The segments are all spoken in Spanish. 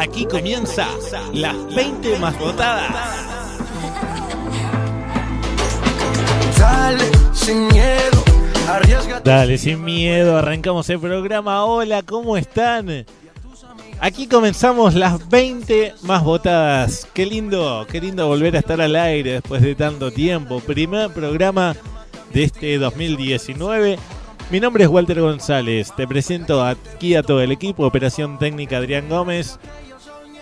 Aquí comienza las 20 más votadas. Dale, sin miedo. Dale, sin miedo, arrancamos el programa. Hola, ¿cómo están? Aquí comenzamos las 20 más votadas. Qué lindo, qué lindo volver a estar al aire después de tanto tiempo. Primer programa de este 2019. Mi nombre es Walter González. Te presento aquí a todo el equipo. Operación técnica Adrián Gómez.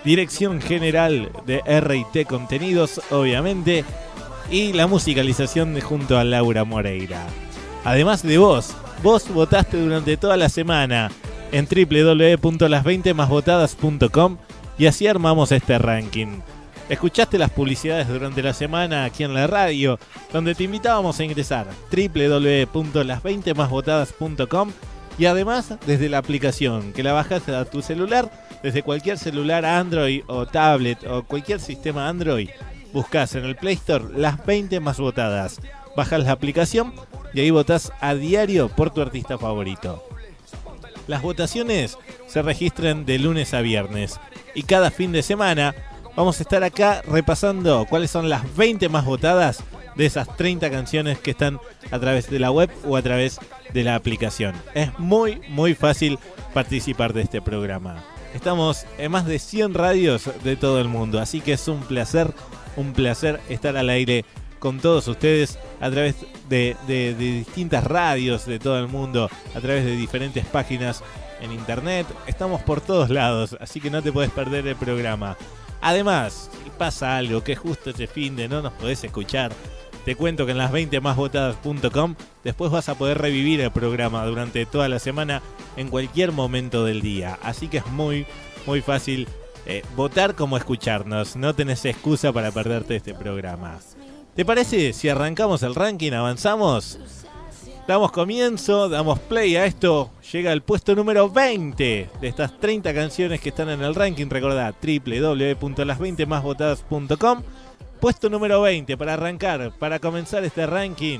Dirección general de RT Contenidos, obviamente. Y la musicalización de junto a Laura Moreira. Además de vos, vos votaste durante toda la semana en www.las20másvotadas.com y así armamos este ranking. Escuchaste las publicidades durante la semana aquí en la radio, donde te invitábamos a ingresar www.las20másvotadas.com y además desde la aplicación que la bajas a tu celular, desde cualquier celular Android o tablet o cualquier sistema Android, buscas en el Play Store las 20 más votadas, bajas la aplicación y ahí votás a diario por tu artista favorito. Las votaciones se registran de lunes a viernes y cada fin de semana vamos a estar acá repasando cuáles son las 20 más votadas de esas 30 canciones que están a través de la web o a través de la aplicación. Es muy, muy fácil participar de este programa. Estamos en más de 100 radios de todo el mundo, así que es un placer, un placer estar al aire con todos ustedes a través de, distintas radios de todo el mundo, a través de diferentes páginas en internet. Estamos por todos lados, así que no te puedes perder el programa. Además, si pasa algo que justo este fin de no nos podés escuchar, te cuento que en las 20 másvotadas.com después vas a poder revivir el programa durante toda la semana en cualquier momento del día. Así que es muy, muy fácil eh, votar como escucharnos. No tenés excusa para perderte este programa. ¿Te parece si arrancamos el ranking, avanzamos? Damos comienzo, damos play a esto. Llega al puesto número 20 de estas 30 canciones que están en el ranking. Recordá www.las20másvotadas.com. Puesto número 20 para arrancar, para comenzar este ranking.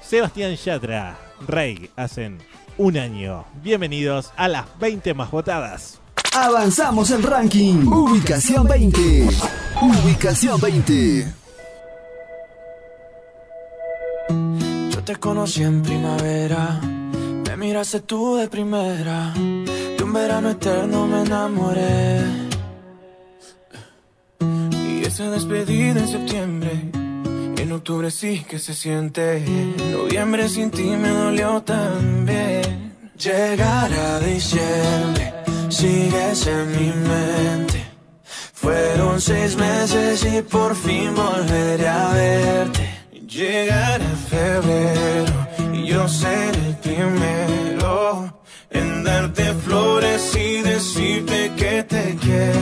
Sebastián Yatra, Rey, hacen un año. Bienvenidos a las 20 más votadas. Avanzamos el ranking. Ubicación 20. Ubicación 20. Yo te conocí en primavera, me miraste tú de primera, de un verano eterno me enamoré. Y esa despedida en septiembre, en octubre sí que se siente, noviembre sin ti me dolió también. Llegar a diciembre, sigues en mi mente. Fueron seis meses y por fin volveré a verte. Llegará febrero y yo seré el primero en darte flores y decirte que te quiero.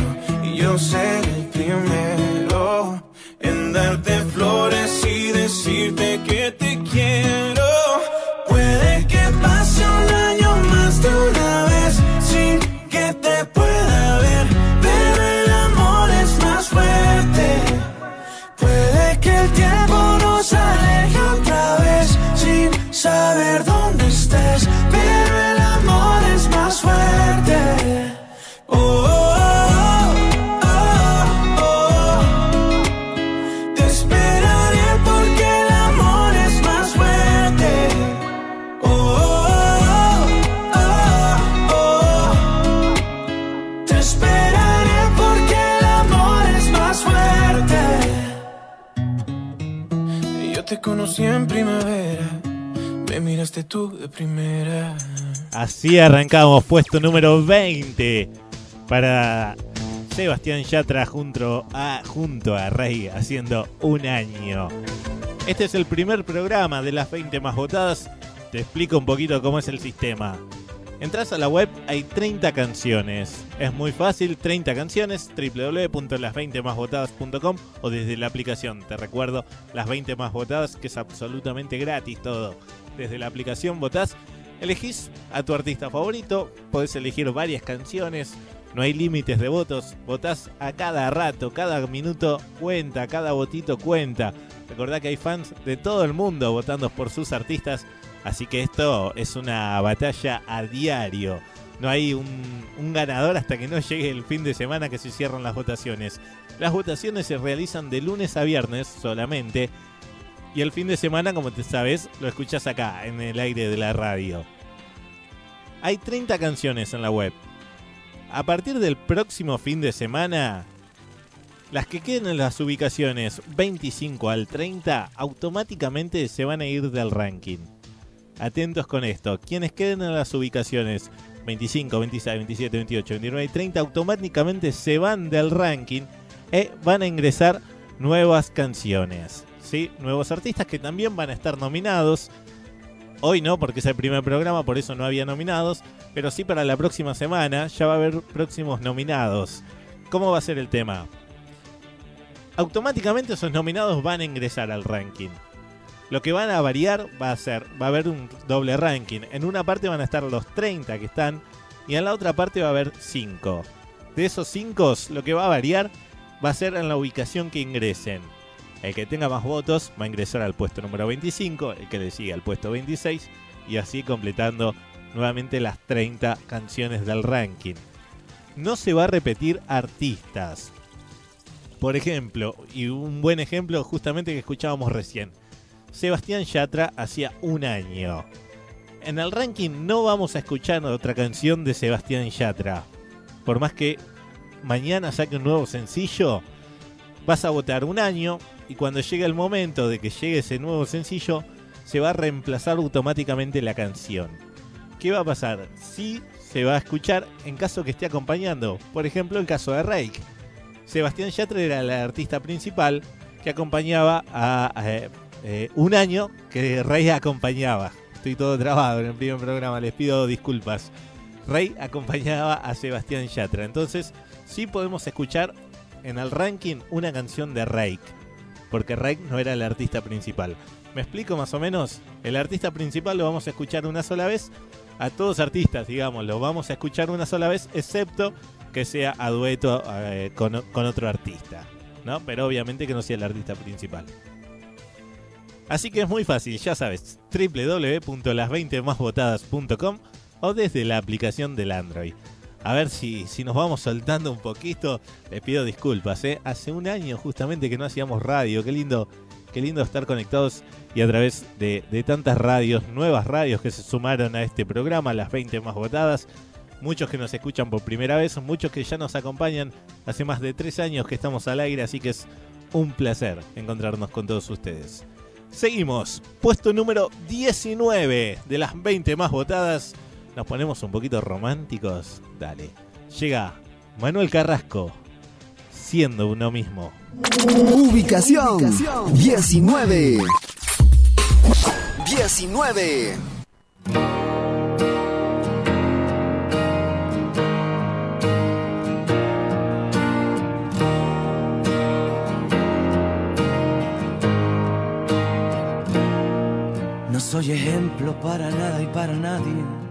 seré el primero en darte flores y decirte que te quiero. Así arrancamos, puesto número 20 para Sebastián Yatra junto a, junto a Rey haciendo un año. Este es el primer programa de las 20 más votadas. Te explico un poquito cómo es el sistema. Entras a la web, hay 30 canciones. Es muy fácil, 30 canciones, www.las20másvotadas.com o desde la aplicación. Te recuerdo, las 20 más votadas, que es absolutamente gratis todo. Desde la aplicación votás, elegís a tu artista favorito, podés elegir varias canciones, no hay límites de votos, votás a cada rato, cada minuto cuenta, cada votito cuenta. Recordá que hay fans de todo el mundo votando por sus artistas Así que esto es una batalla a diario. No hay un, ganador hasta que no llegue el fin de semana que se cierran las votaciones. Las votaciones se realizan de lunes a viernes solamente. Y el fin de semana, como te sabes, lo escuchas acá, en el aire de la radio. Hay 30 canciones en la web. A partir del próximo fin de semana, las que queden en las ubicaciones 25 al 30 automáticamente se van a ir del ranking. Atentos con esto. Quienes queden en las ubicaciones 25, 26, 27, 28, 29 y 30 automáticamente se van del ranking y van a ingresar nuevas canciones. ¿Sí? Nuevos artistas que también van a estar nominados. Hoy no, porque es el primer programa, por eso no había nominados. Pero sí para la próxima semana ya va a haber próximos nominados. ¿Cómo va a ser el tema? Automáticamente esos nominados van a ingresar al ranking. Lo que van a variar va a ser, va a haber un doble ranking. En una parte van a estar los 30 que están y en la otra parte va a haber 5. De esos 5, lo que va a variar va a ser en la ubicación que ingresen. El que tenga más votos va a ingresar al puesto número 25, el que le sigue al puesto 26 y así completando nuevamente las 30 canciones del ranking. No se va a repetir artistas. Por ejemplo, y un buen ejemplo justamente que escuchábamos recién. Sebastián Yatra hacía un año. En el ranking no vamos a escuchar otra canción de Sebastián Yatra. Por más que mañana saque un nuevo sencillo, vas a votar un año y cuando llegue el momento de que llegue ese nuevo sencillo, se va a reemplazar automáticamente la canción. ¿Qué va a pasar? Sí se va a escuchar en caso que esté acompañando. Por ejemplo, el caso de Rake. Sebastián Yatra era el artista principal que acompañaba a, eh, un año que Rey acompañaba. Estoy todo trabado en el primer programa, les pido disculpas. Rey acompañaba a Sebastián Yatra. Entonces, sí podemos escuchar en el ranking una canción de Rey. Porque Rey no era el artista principal. ¿Me explico más o menos? El artista principal lo vamos a escuchar una sola vez. A todos artistas, digamos, lo vamos a escuchar una sola vez, excepto que sea a dueto eh, con, con otro artista. ¿no? Pero obviamente que no sea el artista principal. Así que es muy fácil, ya sabes, www.las20másvotadas.com o desde la aplicación del Android. A ver si, si nos vamos soltando un poquito. Les pido disculpas, ¿eh? Hace un año justamente que no hacíamos radio. Qué lindo, qué lindo estar conectados y a través de, de tantas radios, nuevas radios que se sumaron a este programa, las 20 más votadas. Muchos que nos escuchan por primera vez, muchos que ya nos acompañan hace más de tres años que estamos al aire, así que es un placer encontrarnos con todos ustedes. Seguimos, puesto número 19 de las 20 más votadas. Nos ponemos un poquito románticos. Dale. Llega Manuel Carrasco, siendo uno mismo. Ubicación 19. 19. soy ejemplo para nada y para nadie.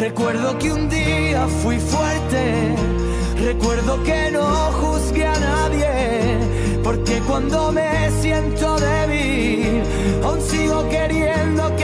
Recuerdo que un día fui fuerte. Recuerdo que no juzgué a nadie, porque cuando me siento débil, aún sigo queriendo, queriendo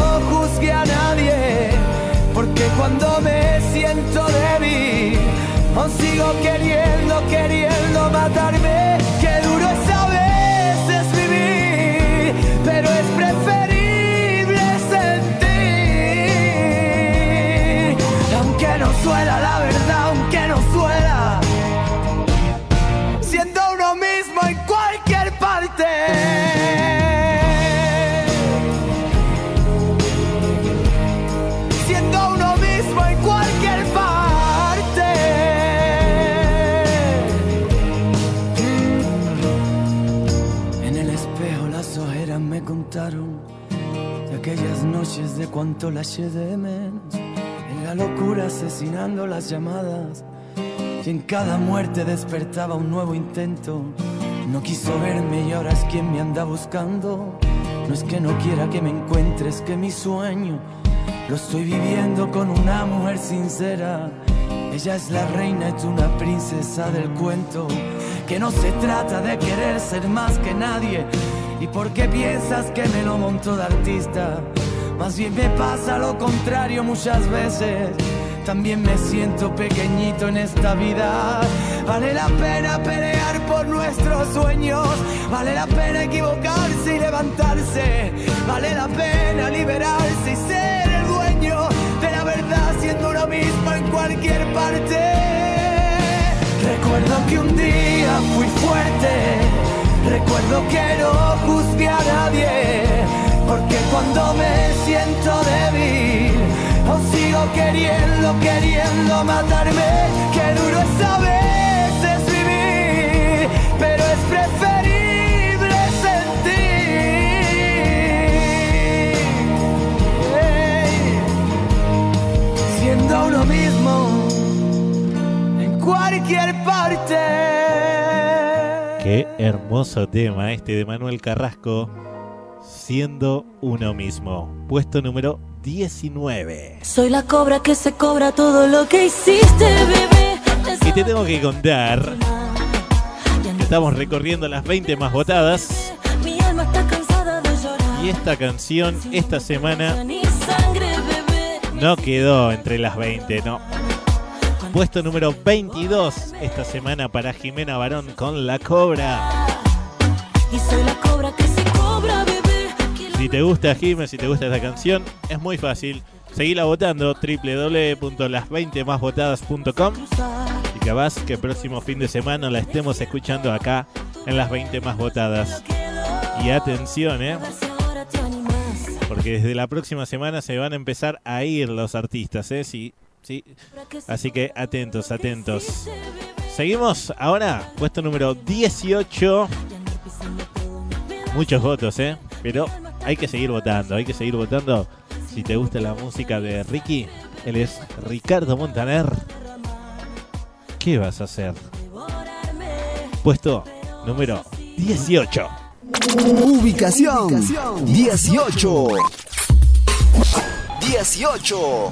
juzgué a nadie. Porque cuando me siento débil, aún sigo queriendo, queriendo matarme. Qué duro es a veces vivir, pero es preferible sentir. Aunque no suela la verdad, de cuánto la de menos. En la locura asesinando las llamadas y en cada muerte despertaba un nuevo intento. No quiso verme y ahora es quien me anda buscando. No es que no quiera que me encuentres, que mi sueño lo estoy viviendo con una mujer sincera. Ella es la reina tú una princesa del cuento. Que no se trata de querer ser más que nadie. ¿Y por qué piensas que me lo monto de artista? Más bien me pasa lo contrario muchas veces. También me siento pequeñito en esta vida. Vale la pena pelear por nuestros sueños. Vale la pena equivocarse y levantarse. Vale la pena liberarse y ser el dueño de la verdad siendo uno mismo en cualquier parte. Recuerdo que un día fui fuerte. Recuerdo que no juzgué a nadie. Cuando me siento débil, aún sigo queriendo, queriendo matarme. Qué duro es a veces vivir, pero es preferible sentir. Ey, Siendo uno mismo en cualquier parte. Qué hermoso tema este de Manuel Carrasco, siendo uno mismo. Puesto número 19. Soy la cobra que se cobra todo lo que hiciste, bebé. Y te tengo que contar estamos recorriendo las 20 más votadas. Y esta canción esta semana no quedó entre las 20, no. Puesto número 22 esta semana para Jimena Barón con La Cobra. Y soy la cobra que se Si te gusta Jimena, si te gusta esta canción, es muy fácil. Seguila votando www.las20másvotadas.com cruzar. y Capaz que el próximo fin de semana la estemos escuchando acá en las 20 más votadas. Y atención, ¿eh? Porque desde la próxima semana se van a empezar a ir los artistas, ¿eh? Sí, sí. Así que atentos, atentos. Seguimos ahora, puesto número 18. Muchos votos, ¿eh? Pero hay que seguir votando, hay que seguir votando. Si te gusta la música de Ricky, él es Ricardo Montaner. ¿Qué vas a hacer? Puesto número 18. Ubicación 18. 18.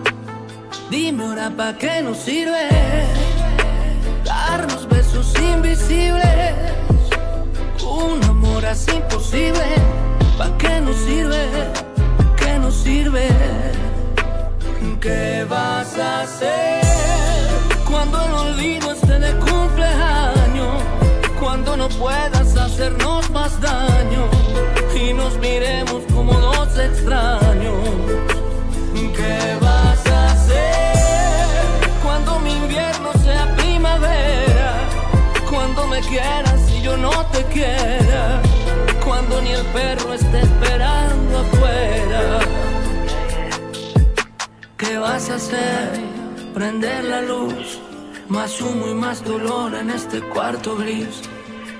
Dime ahora pa' qué nos sirve darnos besos invisibles. Un amor así imposible, ¿pa' qué nos sirve? ¿Qué nos sirve? ¿Qué vas a hacer cuando el olvido esté de cumpleaños? Cuando no puedas hacernos más daño y nos miremos como dos extraños. Quieras yo no te quiera. Cuando ni el perro esté esperando afuera. ¿Qué vas a hacer? Prender la luz. Más humo y más dolor en este cuarto gris.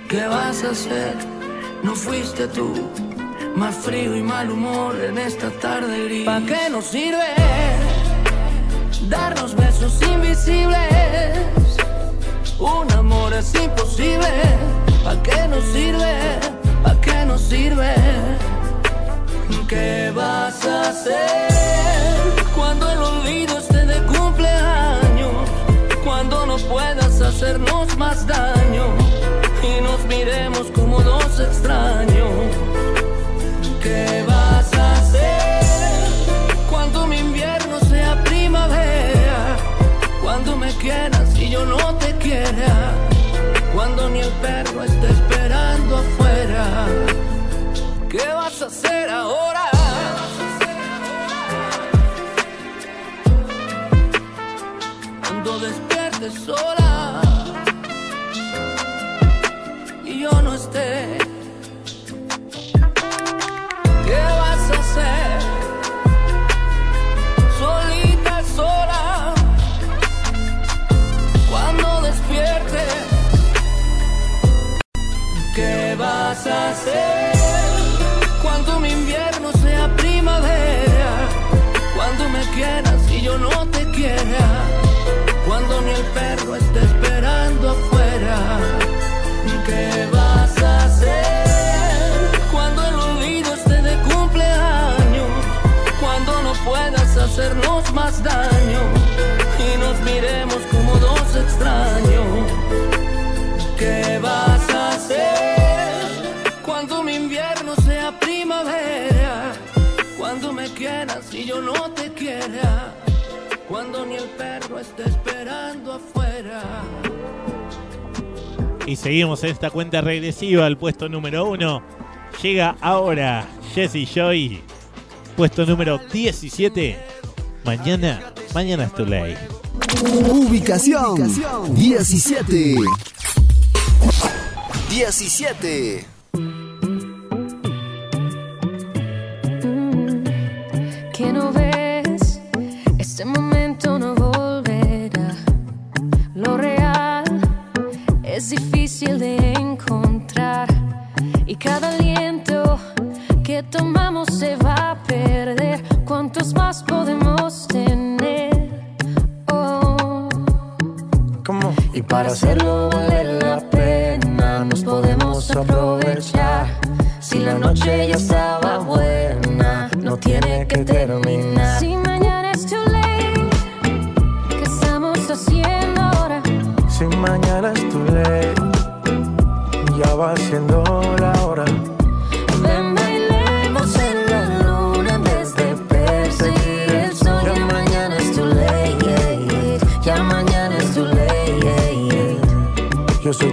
¿Qué vas a hacer? No fuiste tú. Más frío y mal humor en esta tarde gris. ¿Para qué nos sirve darnos besos invisibles? Un amor es imposible. ¿Para qué nos sirve? ¿Para qué nos sirve? ¿Qué vas a hacer cuando el olvido esté de cumpleaños? Cuando no puedas hacernos más daño y nos miremos como dos extraños. ¿Qué vas quieras y yo no te quiera. Cuando ni el perro esté esperando afuera. ¿Qué vas a hacer ahora? Cuando despiertes sola Y seguimos en esta cuenta regresiva al puesto número uno. Llega ahora Jesse Joy. Puesto número 17. Mañana, mañana es tu ley. Ubicación 17. 17. Se va a perder. ¿Cuántos más podemos tener? Oh. Y para hacerlo vale la pena, nos podemos aprovechar la noche ya estaba buena, no tiene que terminar. Si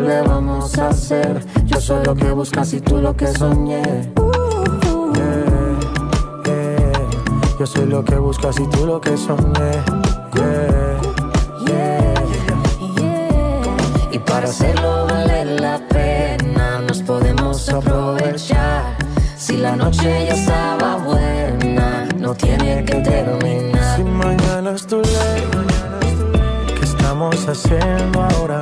le vamos a hacer? Yo soy lo que buscas y tú lo que soñé. Yeah, yeah. Yo soy lo que buscas y tú lo que soñé. Yeah. Y para hacerlo vale la pena, nos podemos aprovechar. Si la noche ya estaba buena, no tiene que terminar. Si mañana es tu ley, ¿qué estamos haciendo ahora?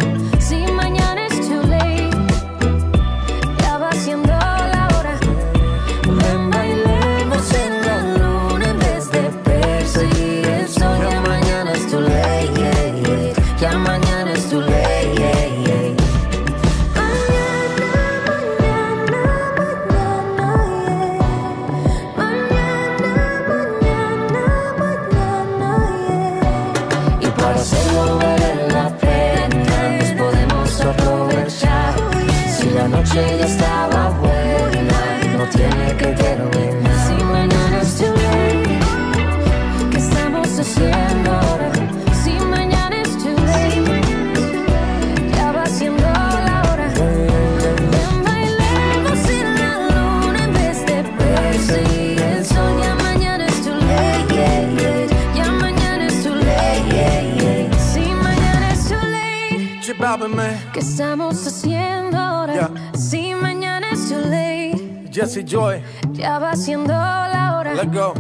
Jesse Joy, ya va siendo la hora. let go.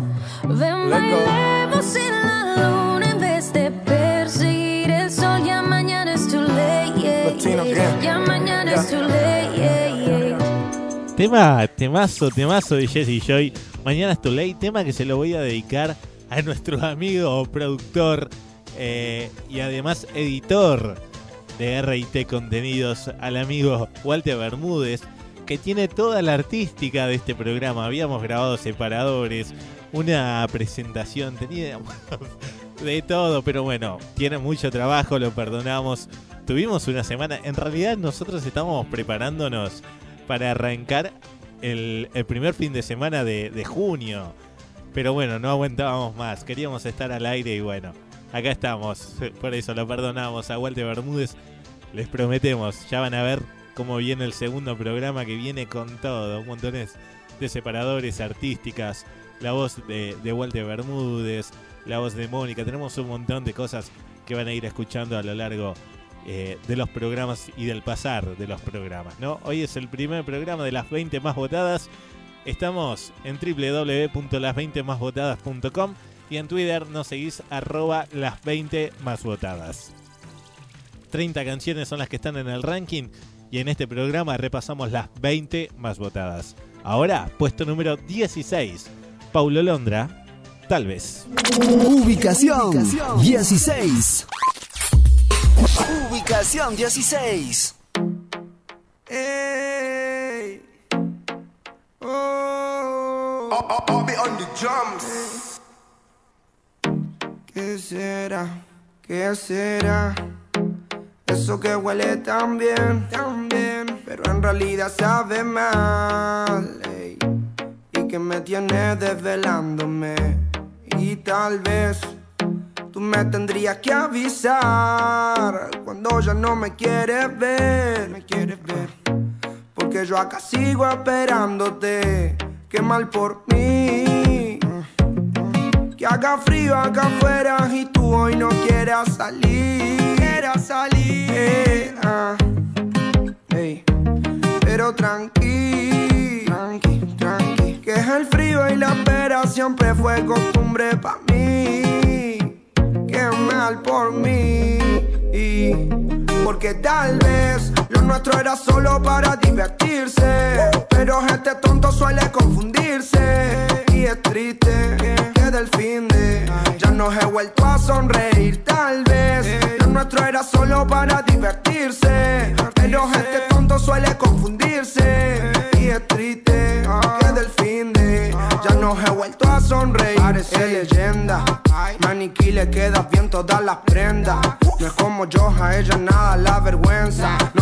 Ven, Let go. bailemos en la luna en vez de perseguir el sol. Ya mañana es too late, yeah, Latino yeah. gang. Ya mañana Yeah. es too late, yeah, yeah. Tema, temazo, temazo de Jesse Joy. Mañana es tu ley, tema que se lo voy a dedicar a nuestro amigo productor eh, y además editor de RT Contenidos, al amigo Walter Bermúdez, que tiene toda la artística de este programa. Habíamos grabado separadores, una presentación, tenía de todo, pero bueno, tiene mucho trabajo, lo perdonamos. Tuvimos una semana, en realidad nosotros estábamos preparándonos para arrancar el, el primer fin de semana de, de junio. Pero bueno, no aguantábamos más, queríamos estar al aire y bueno, acá estamos. Por eso lo perdonamos a Walter Bermúdez. Les prometemos, ya van a ver cómo viene el segundo programa que viene con todo, montones de separadores artísticas, la voz de, Walter Bermúdez, la voz de Mónica, tenemos un montón de cosas que van a ir escuchando a lo largo eh, de los programas y del pasar de los programas. Hoy es el primer programa de las 20 más votadas. Estamos en www.las20másvotadas.com y en Twitter nos seguís las 20 más votadas. 30 canciones son las que están en el ranking y en este programa repasamos las 20 más votadas. Ahora, puesto número 16, Paulo Londra, tal vez. Ubicación 16. Ubicación 16. Ey. Oh. ¿Qué será? ¿Qué será? Eso que huele tan bien, tan bien, pero en realidad sabe mal. ey. Y que me tiene desvelándome. Y tal vez tú me tendrías que avisar cuando ya no me quieres ver. Me quieres ver. Porque yo acá sigo esperándote. Qué mal por mí. Que haga frío acá afuera y tú hoy no quieras salir. Salir. Ah. Pero tranqui, tranqui, tranqui. Que es el frío y la espera siempre fue costumbre para mí. Qué mal por mí. Porque tal vez lo nuestro era solo para divertirse. Pero este tonto suele confundirse. Y es triste que del fin de ya no he vuelto a sonreír. Nuestro era solo para divertirse. Pero este tonto suele confundirse. Y es triste que del fin de ya no he vuelto a sonreír. Parece leyenda. Maniquí le queda bien todas las prendas. No es como yo, a ella nada la vergüenza. No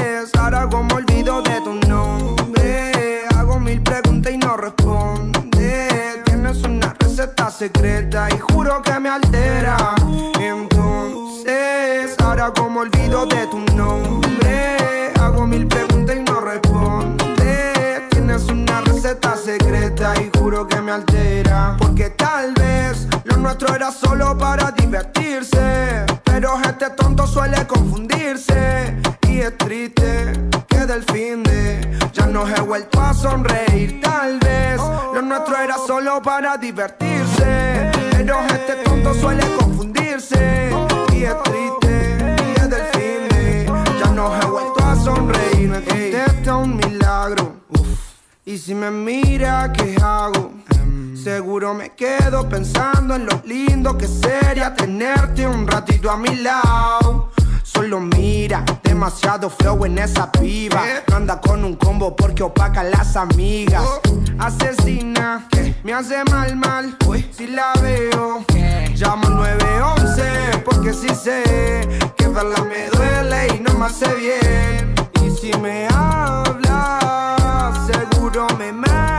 ahora como olvido de tu nombre. Hago mil preguntas y no responde. Tienes una receta secreta y juro que me altera. Entonces, ahora como olvido de tu nombre. Hago mil preguntas y no responde. Tienes una receta secreta y juro que me altera. Porque tal vez lo nuestro era solo para divertirse. Pero este tonto suele confundirse. Es triste que del fin de ya no he vuelto a sonreír. Tal vez lo nuestro era solo para divertirse. Pero este tonto suele confundirse. Y es triste que del fin de ya no he vuelto a sonreír. Me contesta un milagro. Y si me mira, ¿qué hago? Seguro me quedo pensando en lo lindo que sería tenerte un ratito a mi lado. Solo mira, demasiado flow en esa piba. No anda con un combo porque opaca las amigas. Asesina, me hace mal, mal. Si la veo, llamo 911 porque sí sé que verla me duele y no me hace bien. Y si me habla, seguro me mata.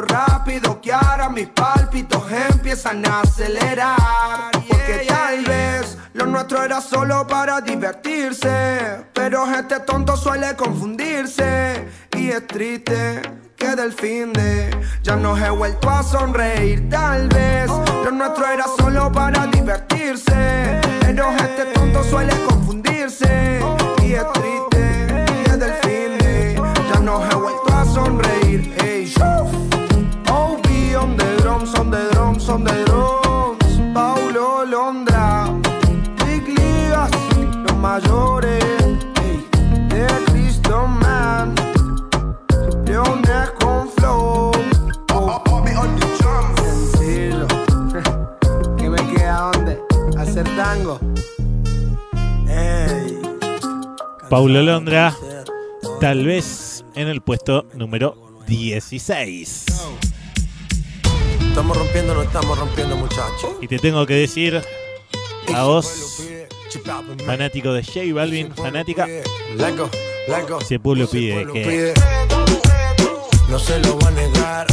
Rápido que ahora mis pálpitos empiezan a acelerar. Porque tal vez lo nuestro era solo para divertirse. Pero este tonto suele confundirse. Y es triste que del fin de ya no he vuelto a sonreír. Tal vez lo nuestro era solo para divertirse. Pero este tonto suele confundirse. Y es triste Paulo Londra, tal vez en el puesto número 16. Estamos rompiendo, no estamos rompiendo, muchachos. Y te tengo que decir a vos, fanático de J Balvin, fanática, si el pueblo pide que. No se lo va a negar.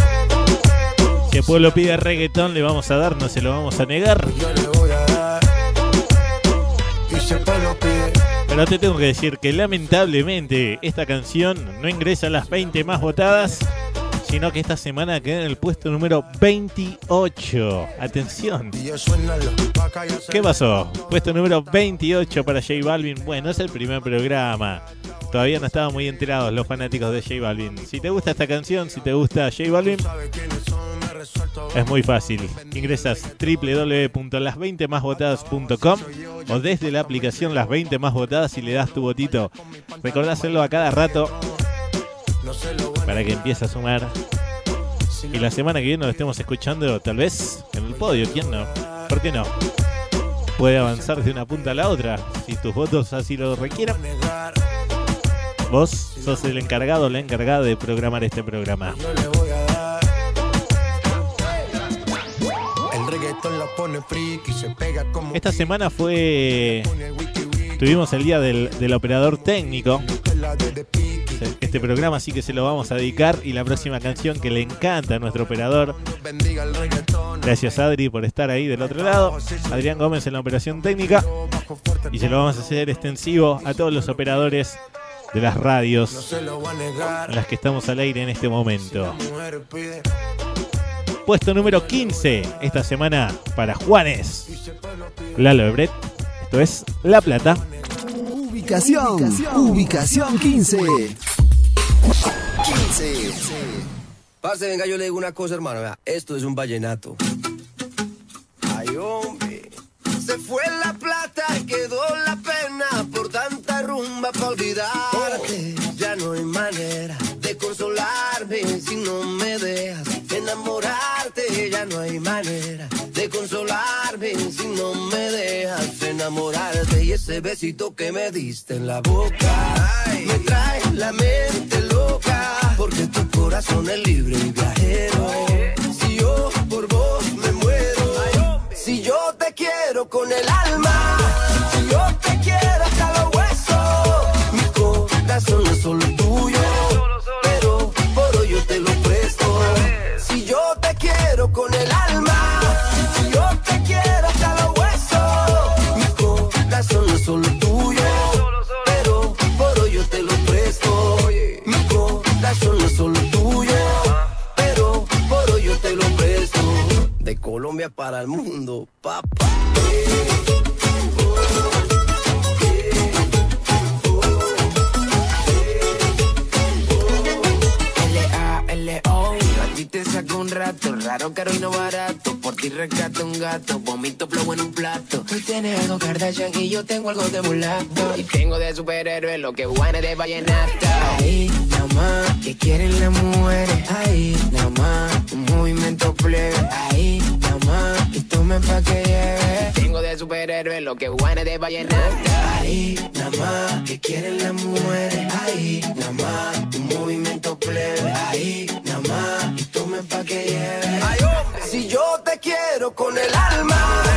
si el pueblo pide reggaetón le vamos a dar, no se lo vamos a negar. Pero te tengo que decir que lamentablemente esta canción no ingresa a las 20 más votadas, sino que esta semana queda en el puesto número 28. Atención. ¿Qué pasó? Puesto número 28 para J Balvin. Bueno, es el primer programa. Todavía no estaban muy enterados los fanáticos de J Balvin. Si te gusta esta canción, si te gusta J Balvin, es muy fácil. Ingresas www.las20másvotadas.com o desde la aplicación Las 20 Más Votadas y le das tu votito. Recordá hacerlo a cada rato para que empiece a sumar. Y la semana que viene lo estemos escuchando, tal vez en el podio. ¿Quién no? ¿Por qué no? Puede avanzar de una punta a la otra si tus votos así lo requieran. Vos sos el encargado o la encargada de programar este programa. Esta semana fue. Tuvimos el día del, del operador técnico. Este programa, así que se lo vamos a dedicar. Y la próxima canción que le encanta a nuestro operador. Gracias Adri por estar ahí del otro lado. Adrián Gómez en la operación técnica. Y se lo vamos a hacer extensivo a todos los operadores de las radios en las que estamos al aire en este momento. Puesto número 15 esta semana para Juanes. Lalo Ebret. Esto es La Plata. Ubicación, ubicación 15. 15. Parce, venga, yo le digo una cosa, hermano. vea, Esto es un vallenato. Ay, hombre. Se fue la plata, quedó la pena por tanta rumba para olvidarte. Ya no hay manera de consolarme si no me dejas enamorarte. Ya no hay manera de consolarme si no me dejas enamorarte. Y ese besito que me diste en la boca me trae la mente loca. Porque tu corazón es libre y viajero. Si yo por vos me muero, si yo te quiero con el alma, yo tengo algo de mulato. Y tengo de superhéroe Lo que bueno de vallenato. Ahí, nada más Que quieren las mujeres. Ahí, nada más Un movimiento plebe. Ahí, nada más Y tomen pa' que lleve. Tengo de superhéroe Lo que bueno de vallenato. Ahí, nada más Que quieren las mujeres. Ahí, nada más Un movimiento plebe. Ahí, nada más Y tomen pa' que lleve. Si yo te quiero con el alma,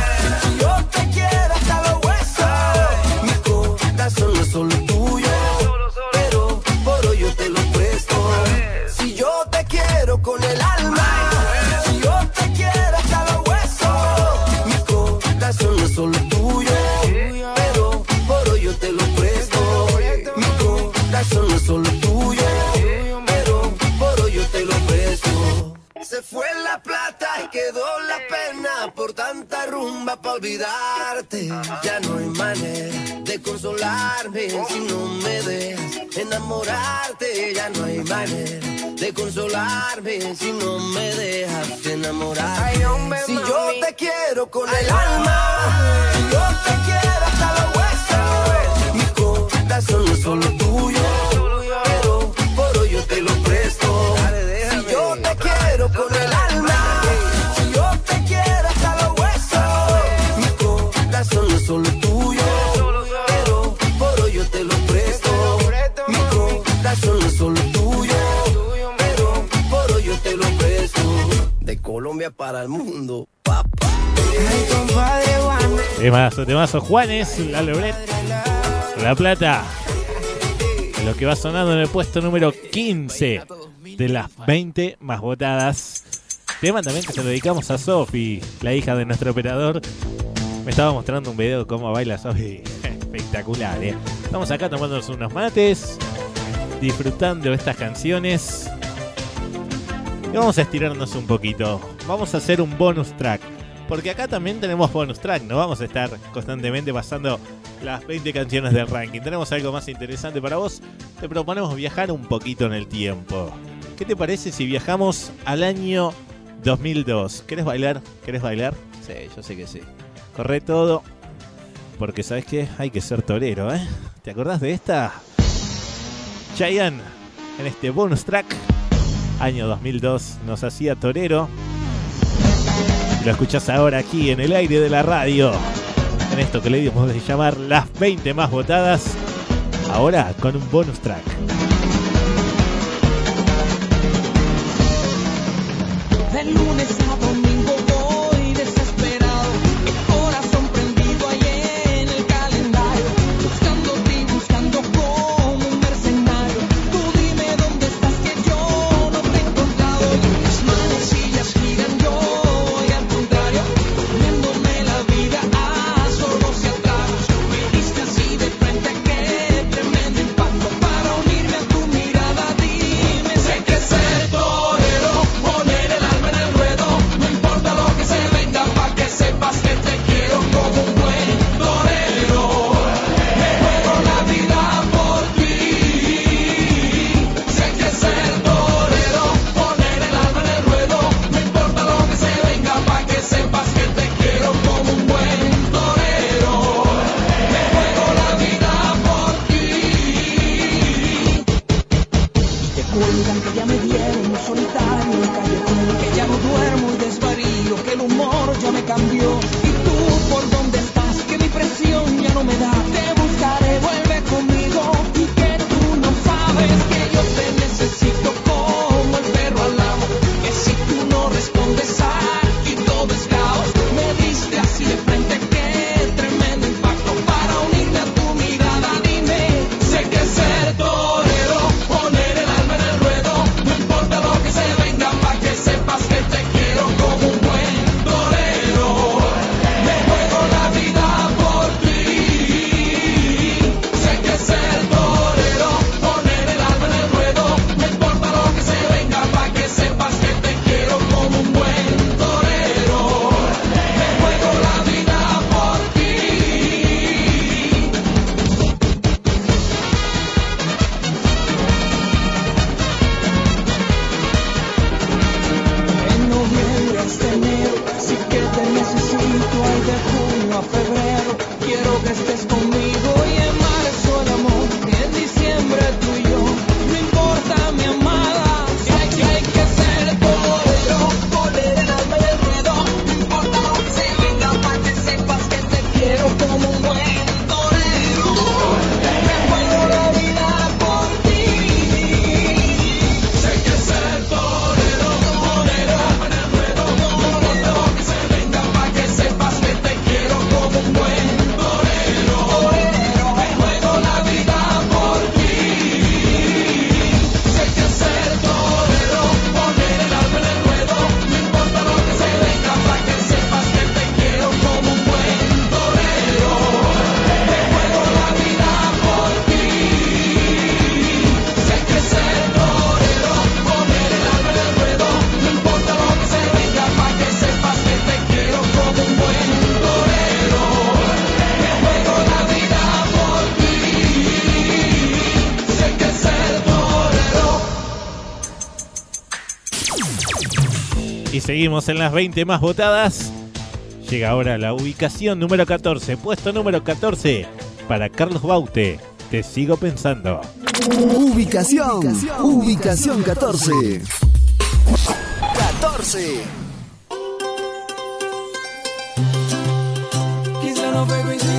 para olvidarte. Ya no hay manera de consolarme si no me dejas enamorarte. Ya no hay manera de consolarme si no me dejas enamorar. Si yo te quiero con el alma, si yo te quiero hasta los huesos, mi corazón no es solo tuyo, para el mundo, papá. Temazo, temazo. Juanes, La Lobret, La Plata. Lo que va sonando en el puesto número 15 de las 20 más votadas. Tema también que se dedicamos a Sofi, la hija de nuestro operador. Me estaba mostrando un video de cómo baila Sofi. Espectacular, ¿eh? Estamos acá tomándonos unos mates, disfrutando estas canciones. Y vamos a estirarnos un poquito. Vamos a hacer un bonus track. Porque acá también tenemos bonus track, no vamos a estar constantemente pasando las 20 canciones del ranking. Tenemos algo más interesante para vos. Te proponemos viajar un poquito en el tiempo. ¿Qué te parece si viajamos al año 2002? ¿Querés bailar? ¿Querés bailar? Sí, yo sé que sí. Corre todo. Porque sabes que hay que ser torero, ¿eh? ¿Te acordás de esta? Chayanne en este bonus track. Año 2002 nos hacía torero. Y lo escuchás ahora aquí en el aire de la radio. En esto que le dimos de llamar las 20 más votadas. Ahora con un bonus track. seguimos en las 20 más votadas. Llega ahora la ubicación número 14, puesto número 14 para Carlos Baute. Te sigo pensando. Ubicación, ubicación, ubicación 14. 14. He's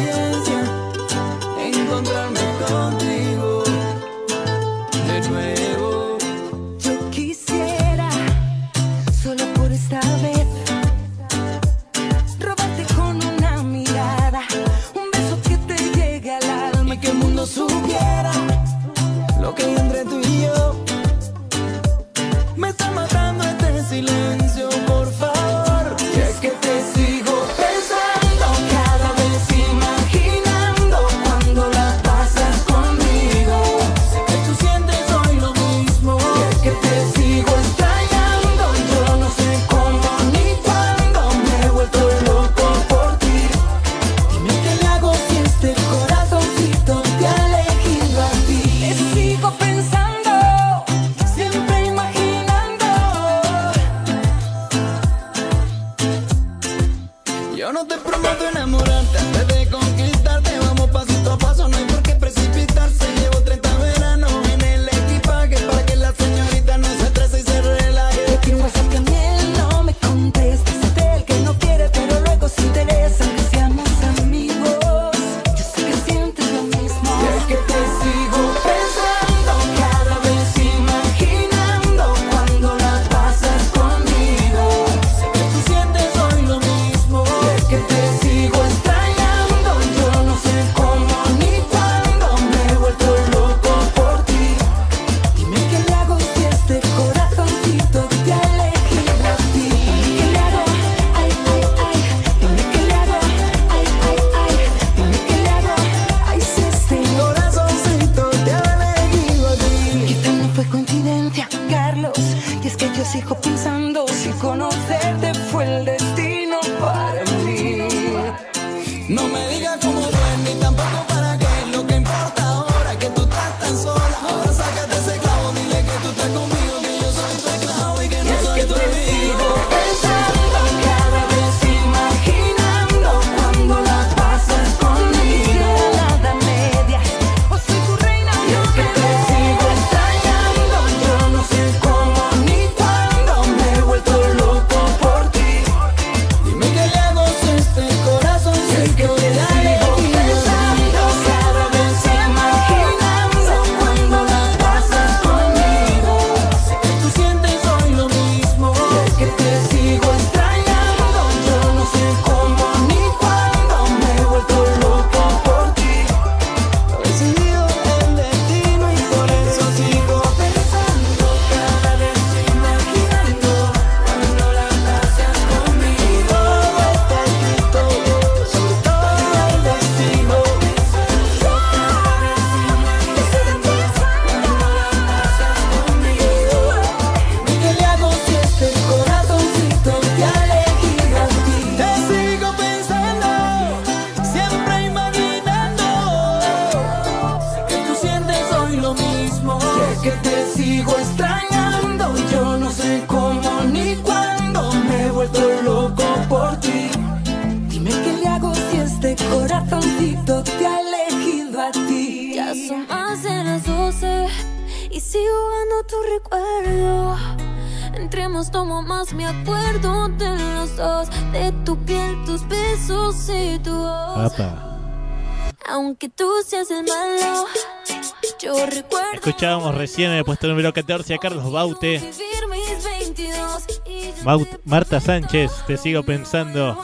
recién en el puesto número 14 a Carlos Baute. vivir mis 22 y yo Baut- Marta Sánchez, te sigo pensando.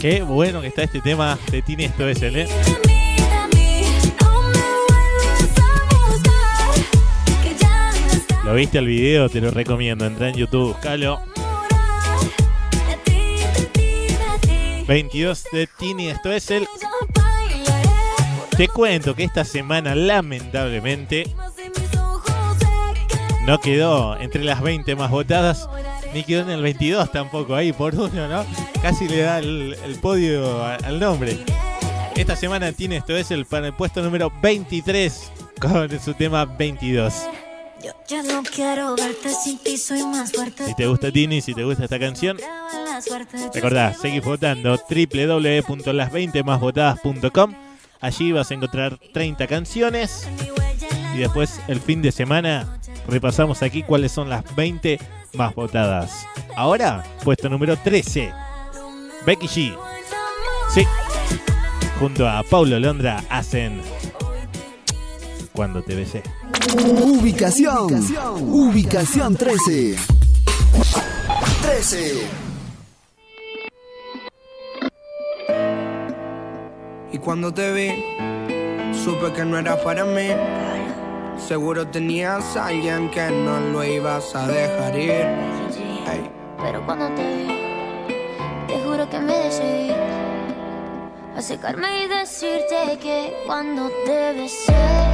Qué bueno que está este tema de Tini esto es el, ¿eh? ¿Lo viste el video? Te lo recomiendo. Entra en YouTube, buscalo. de ti, de ti, de ti. 22 de Tini, esto es el. Te cuento que esta semana, lamentablemente, no quedó entre las 20 más votadas, ni quedó en el 22 tampoco, ahí por uno, ¿no? Casi le da el, el podio al nombre. Esta semana tiene esto es el para el puesto número 23 con su tema 22. Yo ya no quiero verte sin ti, soy más fuerte. Si te gusta Tini, si te gusta esta canción, recordá, seguís votando www.las20másvotadas.com. Allí vas a encontrar 30 canciones y después el fin de semana repasamos aquí cuáles son las 20 más votadas. Ahora, puesto número 13, Becky G. Sí, junto a Paulo Londra hacen Cuando te besé. Ubicación. Ubicación 13. 13. Y cuando te vi, supe que no era para mí. Seguro tenías a alguien que no lo ibas a dejar ir. Pero cuando te vi, te juro que me decidí a secarme y decirte que cuando te besé,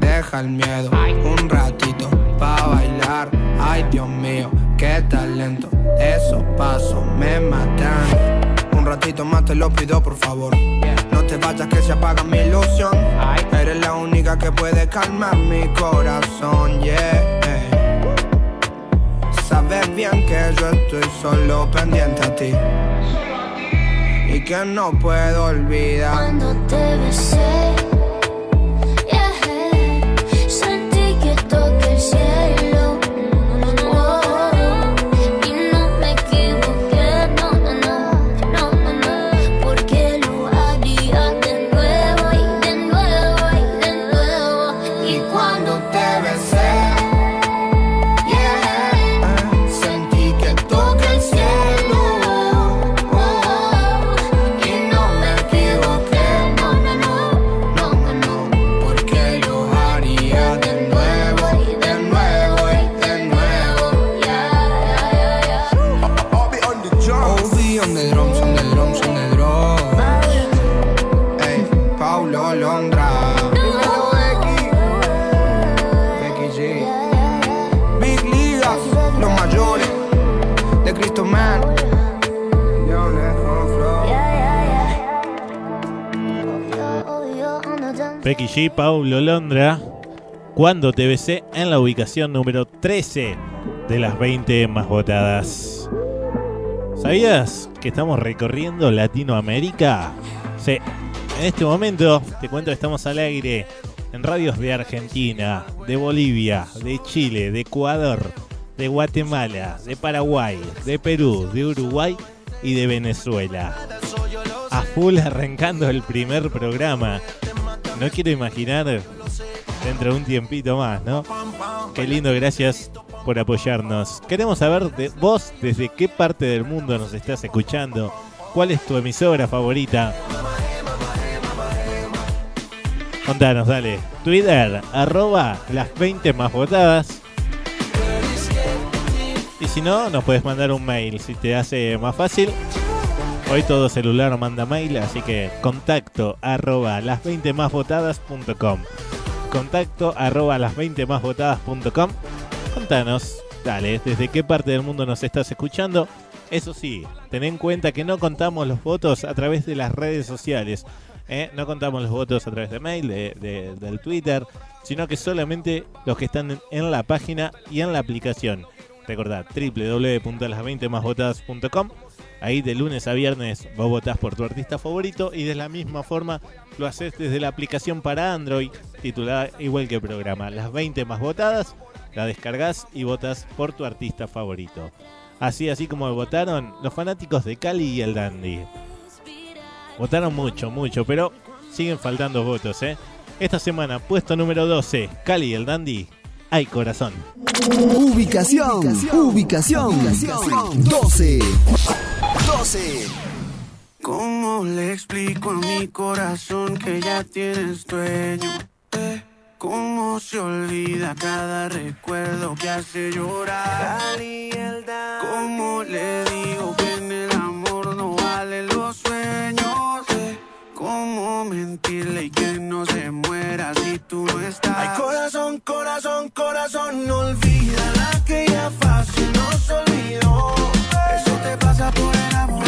deja el miedo, un ratito pa' bailar. Ay, Dios mío, qué talento, esos pasos me matan. Un ratito más te lo pido, por favor. No te vayas que se apaga mi ilusión. Eres la única que puede calmar mi corazón, yeah. Sabes bien que yo estoy solo pendiente a ti Y que no puedo olvidar Cuando te besé, Becky G, Paulo Londra, cuando TBC en la ubicación número 13 de las 20 más votadas. ¿Sabías que estamos recorriendo Latinoamérica? Sí, en este momento te cuento que estamos al aire en radios de Argentina, de Bolivia, de Chile, de Ecuador, de Guatemala, de Paraguay, de Perú, de Uruguay y de Venezuela. A full arrancando el primer programa. No quiero imaginar dentro de un tiempito más, ¿no? Qué lindo, gracias por apoyarnos. Queremos saber de vos desde qué parte del mundo nos estás escuchando. ¿Cuál es tu emisora favorita? Contanos, dale. Twitter, arroba las 20 más votadas. Y si no, nos puedes mandar un mail si te hace más fácil. Hoy todo celular manda mail, así que contacto arroba las 20 más votadas.com. Contacto arroba las 20 más votadas.com. Contanos, dale, desde qué parte del mundo nos estás escuchando. Eso sí, ten en cuenta que no contamos los votos a través de las redes sociales. ¿eh? No contamos los votos a través de mail, de, de- del Twitter, sino que solamente los que están en, en la página y en la aplicación. Recordad, www.las20másvotadas.com. Ahí de lunes a viernes vos votás por tu artista favorito y de la misma forma lo haces desde la aplicación para Android, titulada igual que programa. Las 20 más votadas, la descargas y votas por tu artista favorito. Así, así como votaron los fanáticos de Cali y el Dandy. Votaron mucho, mucho, pero siguen faltando votos, ¿eh? Esta semana, puesto número 12, Cali y el Dandy. Ay, corazón. Ubicación, ubicación, 12. 12. ¿Cómo le explico a mi corazón que ya tienes dueño? Eh, ¿Cómo se olvida cada recuerdo que hace llorar? ¿Cómo le digo que en el amor no valen los sueños? Eh, ¿Cómo mentirle y que no se muera si tú no estás? Ay, corazón, corazón, corazón, no olvida la que ya fácil nos olvidó. Pasa por enamorarte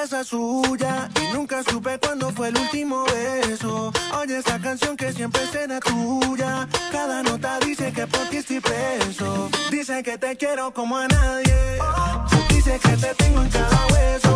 naturaleza suya y nunca supe cuándo fue el último beso. Oye esa canción que siempre será tuya. Cada nota dice que por ti estoy preso. Dice que te quiero como a nadie. Dice que te tengo en cada hueso.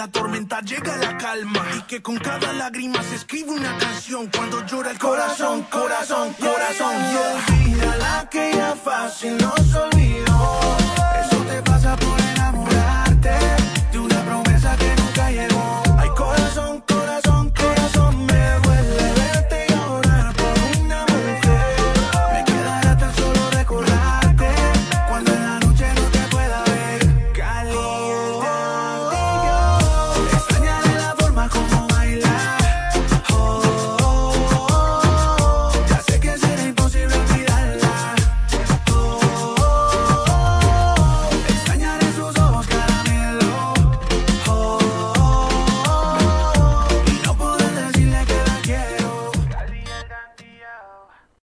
La tormenta llega la calma. Y que con cada lágrima se escribe una canción cuando llora el corazón, corazón, corazón. Y